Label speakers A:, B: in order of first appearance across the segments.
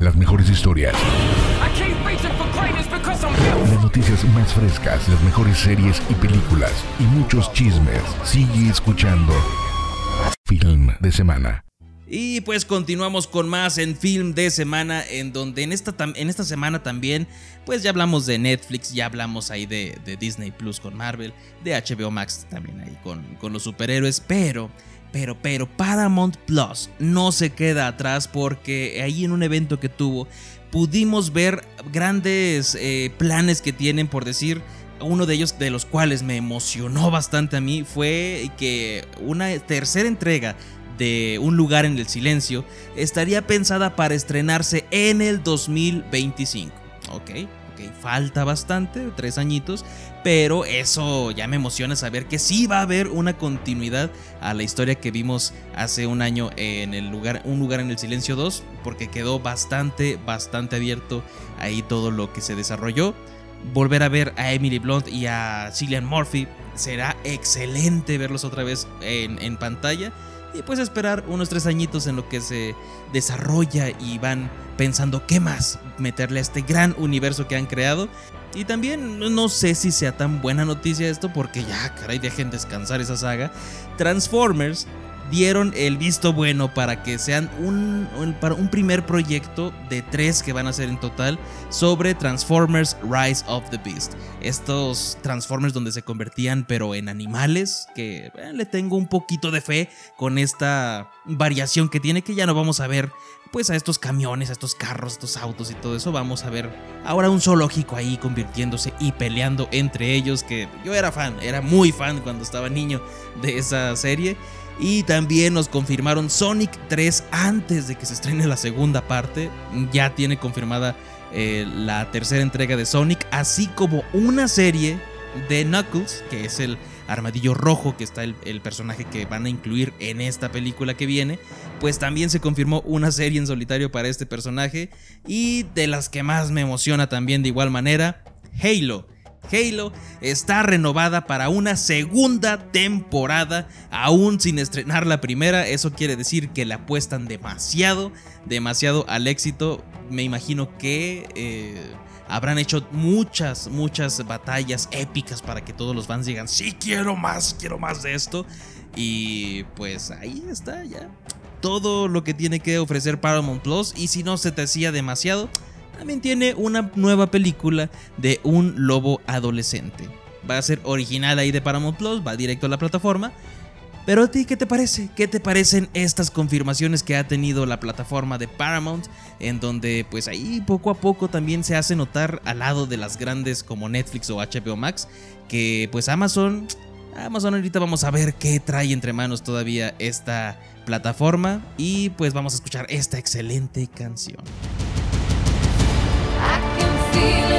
A: Las mejores historias. Las noticias más frescas, las mejores series y películas y muchos chismes. Sigue escuchando Film de Semana.
B: Y pues continuamos con más en Film de Semana, en donde en esta, en esta semana también, pues ya hablamos de Netflix, ya hablamos ahí de, Disney Plus con Marvel, de HBO Max también ahí con, con los superhéroes, pero pero, pero Paramount Plus no se queda atrás porque ahí en un evento que tuvo pudimos ver grandes eh, planes que tienen, por decir, uno de ellos de los cuales me emocionó bastante a mí fue que una tercera entrega de Un lugar en el silencio estaría pensada para estrenarse en el 2025. ¿Ok? falta bastante, tres añitos, pero eso ya me emociona saber que sí va a haber una continuidad a la historia que vimos hace un año en el lugar, un lugar en el silencio 2, porque quedó bastante, bastante abierto ahí todo lo que se desarrolló. Volver a ver a Emily Blunt y a Cillian Murphy será excelente verlos otra vez en, en pantalla y pues esperar unos tres añitos en lo que se desarrolla y van pensando qué más meterle a este gran universo que han creado. Y también no sé si sea tan buena noticia esto porque ya, caray, dejen descansar esa saga. Transformers dieron el visto bueno para que sean un, para un primer proyecto de tres que van a ser en total sobre Transformers Rise of the Beast. Estos Transformers donde se convertían pero en animales, que eh, le tengo un poquito de fe con esta variación que tiene que ya no vamos a ver pues a estos camiones, a estos carros, a estos autos y todo eso. Vamos a ver ahora un zoológico ahí convirtiéndose y peleando entre ellos, que yo era fan, era muy fan cuando estaba niño de esa serie. Y también nos confirmaron Sonic 3 antes de que se estrene la segunda parte. Ya tiene confirmada eh, la tercera entrega de Sonic, así como una serie de Knuckles, que es el armadillo rojo, que está el, el, personaje que van a incluir en esta película que viene. Pues también se confirmó una serie en solitario para este personaje. Y de las que más me emociona también de igual manera, Halo. Halo está renovada para una segunda temporada, aún sin estrenar la primera. Eso quiere decir que le apuestan demasiado, demasiado al éxito. Me imagino que eh, habrán hecho muchas, muchas batallas épicas para que todos los fans digan, sí, quiero más, quiero más de esto. Y pues ahí está ya todo lo que tiene que ofrecer Paramount Plus. Y si no se te hacía demasiado, también tiene una nueva película de un lobo adolescente. Va a ser original ahí de Paramount Plus, va directo a la plataforma. Pero a ti, ¿qué te parece? ¿Qué te parecen estas confirmaciones que ha tenido la plataforma de Paramount? En donde pues ahí poco a poco también se hace notar al lado de las grandes como Netflix o HBO Max que pues Amazon... Amazon ahorita vamos a ver qué trae entre manos todavía esta plataforma y pues vamos a escuchar esta excelente canción. Feel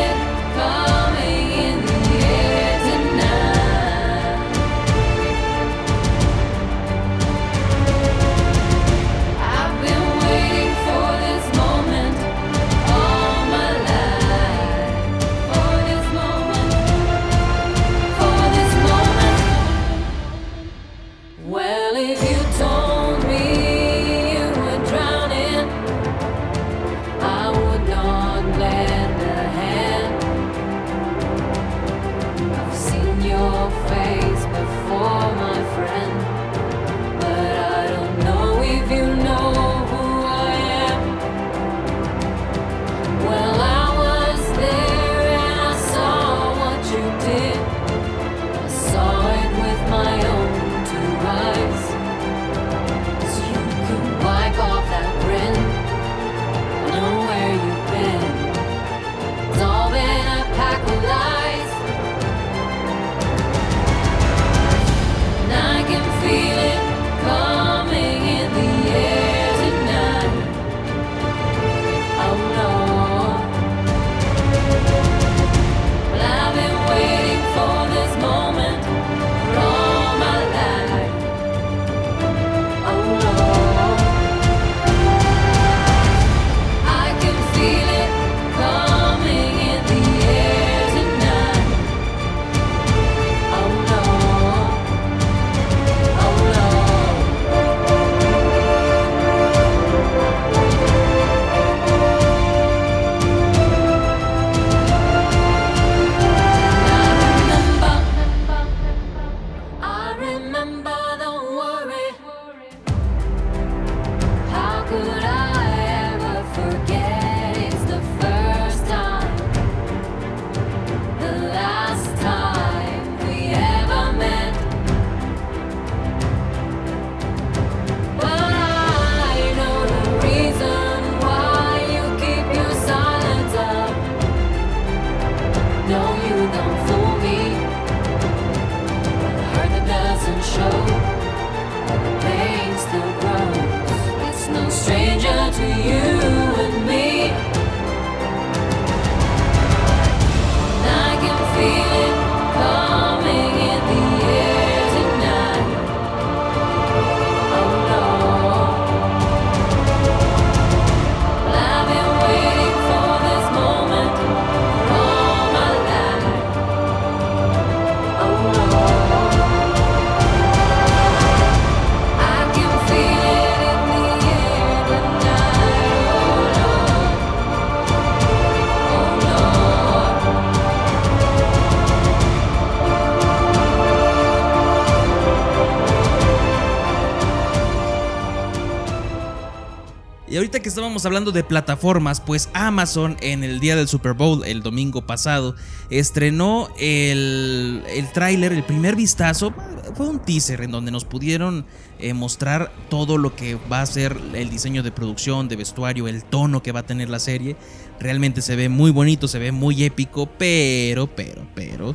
B: ahorita que estábamos hablando de plataformas, pues Amazon en el día del Super Bowl, el domingo pasado, estrenó el, el tráiler, el primer vistazo, fue un teaser en donde nos pudieron eh, mostrar todo lo que va a ser el diseño de producción, de vestuario, el tono que va a tener la serie. Realmente se ve muy bonito, se ve muy épico, pero, pero, pero,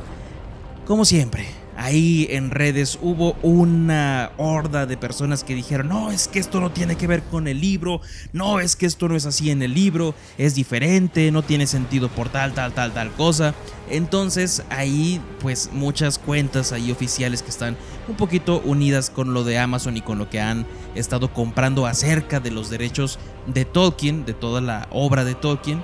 B: como siempre, ahí en redes hubo una horda de personas que dijeron, no, es que esto no tiene que ver con el libro, no, es que esto no es así en el libro, es diferente, no tiene sentido por tal, tal, tal, tal cosa. Entonces ahí pues muchas cuentas ahí oficiales que están un poquito unidas con lo de Amazon y con lo que han estado comprando acerca de los derechos de Tolkien, de toda la obra de Tolkien,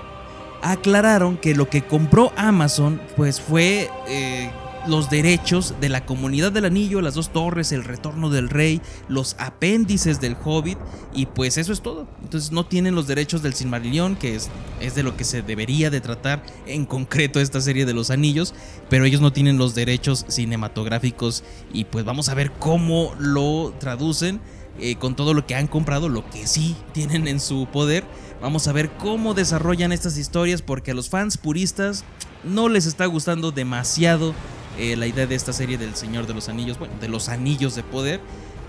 B: aclararon que lo que compró Amazon pues fue... Eh, los derechos de la comunidad del anillo, las dos torres, el retorno del rey, los apéndices del hobbit y pues eso es todo. Entonces no tienen los derechos del Silmarillion, que es, es de lo que se debería de tratar en concreto esta serie de los anillos, pero ellos no tienen los derechos cinematográficos y pues vamos a ver cómo lo traducen. Eh, con todo lo que han comprado, lo que sí tienen en su poder. Vamos a ver cómo desarrollan estas historias porque a los fans puristas no les está gustando demasiado eh, la idea de esta serie del Señor de los Anillos, bueno, de los Anillos de Poder.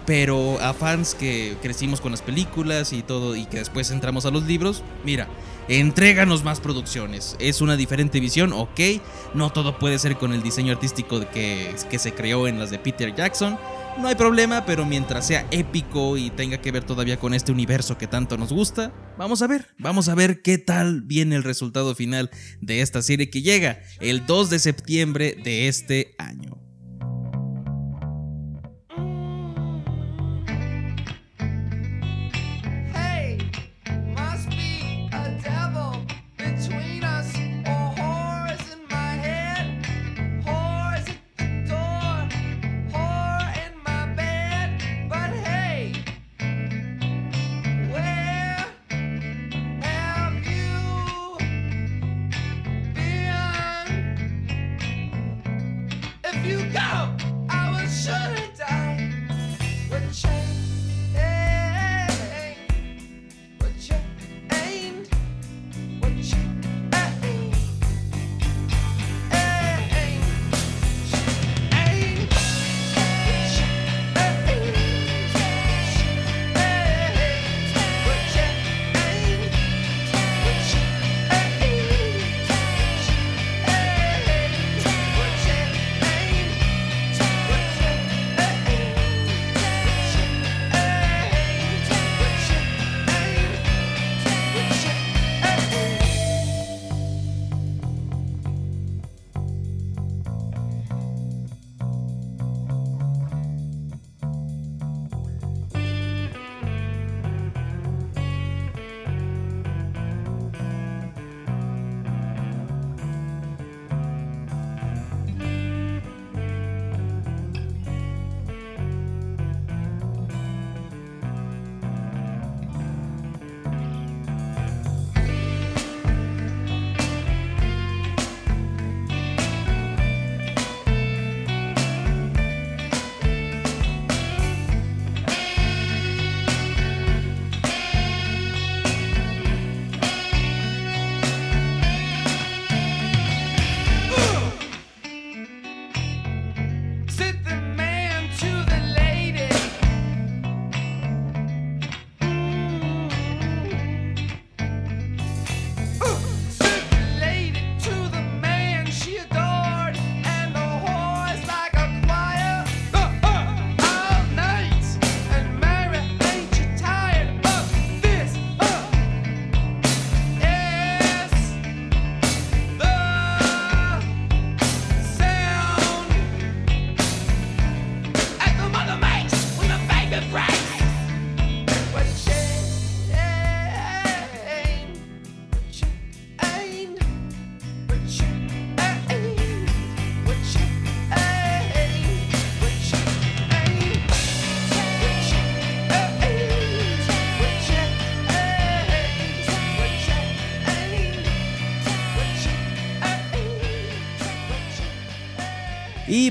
B: Pero a fans que crecimos con las películas y todo y que después entramos a los libros, mira, entréganos más producciones. Es una diferente visión, ok. No todo puede ser con el diseño artístico que, que se creó en las de Peter Jackson no hay problema, pero mientras sea épico y tenga que ver todavía con este universo que tanto nos gusta, vamos a ver, vamos a ver qué tal viene el resultado final de esta serie que llega el 2 de septiembre de este año.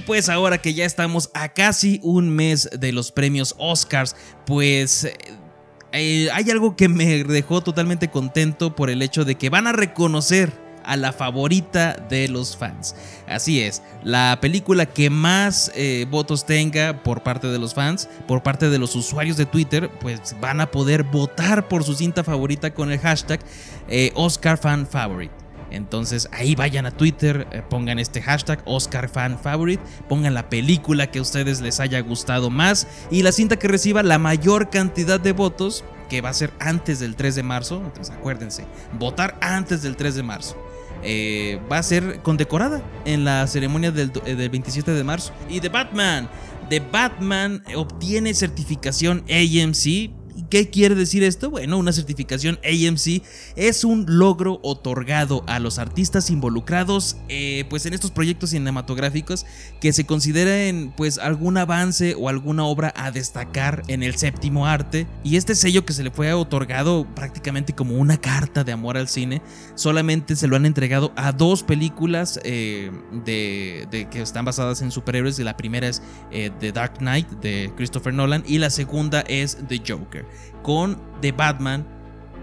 B: Pues ahora que ya estamos a casi un mes de los premios Oscars, pues eh, hay algo que me dejó totalmente contento por el hecho de que van a reconocer a la favorita de los fans. Así es, la película que más eh, votos tenga por parte de los fans, por parte de los usuarios de Twitter, pues van a poder votar por su cinta favorita con el hashtag eh. Entonces ahí vayan a Twitter, eh, pongan este hashtag Oscar Fan Favorite, pongan la película que a ustedes les haya gustado más y la cinta que reciba la mayor cantidad de votos, que va a ser antes del 3 de marzo. Entonces acuérdense, votar antes del 3 de marzo. Eh, va a ser condecorada en la ceremonia del, eh, del 27 de marzo. Y The Batman, The Batman obtiene certificación AMC ¿Y qué quiere decir esto? Bueno, una certificación AMC es un logro otorgado a los artistas involucrados eh, pues en estos proyectos cinematográficos que se consideren pues algún avance o alguna obra a destacar en el séptimo arte. Y este sello que se le fue otorgado prácticamente como una carta de amor al cine solamente se lo han entregado a dos películas eh, de, que están basadas en superhéroes. La primera es eh, The Dark Knight de Christopher Nolan y la segunda es The Joker con The Batman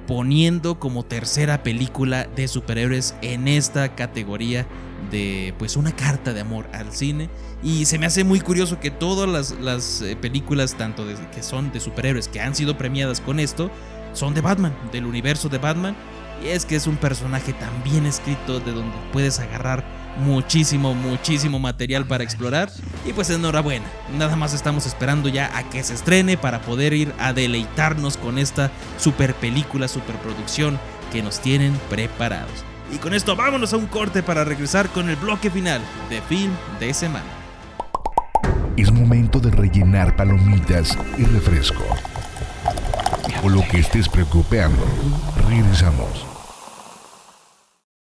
B: poniendo como tercera película de superhéroes en esta categoría de pues una carta de amor al cine. Y se me hace muy curioso que todas las, eh, películas tanto que son de superhéroes que han sido premiadas con esto son de Batman, del universo de Batman. Y es que es un personaje tan bien escrito de donde puedes agarrar muchísimo, muchísimo material para explorar. Y pues enhorabuena, nada más estamos esperando ya a que se estrene para poder ir a deleitarnos con esta super película, super producción que nos tienen preparados. Y con esto vámonos a un corte para regresar con el bloque final de film de semana.
A: Es momento de rellenar palomitas y refresco. O lo que estés preocupando, regresamos.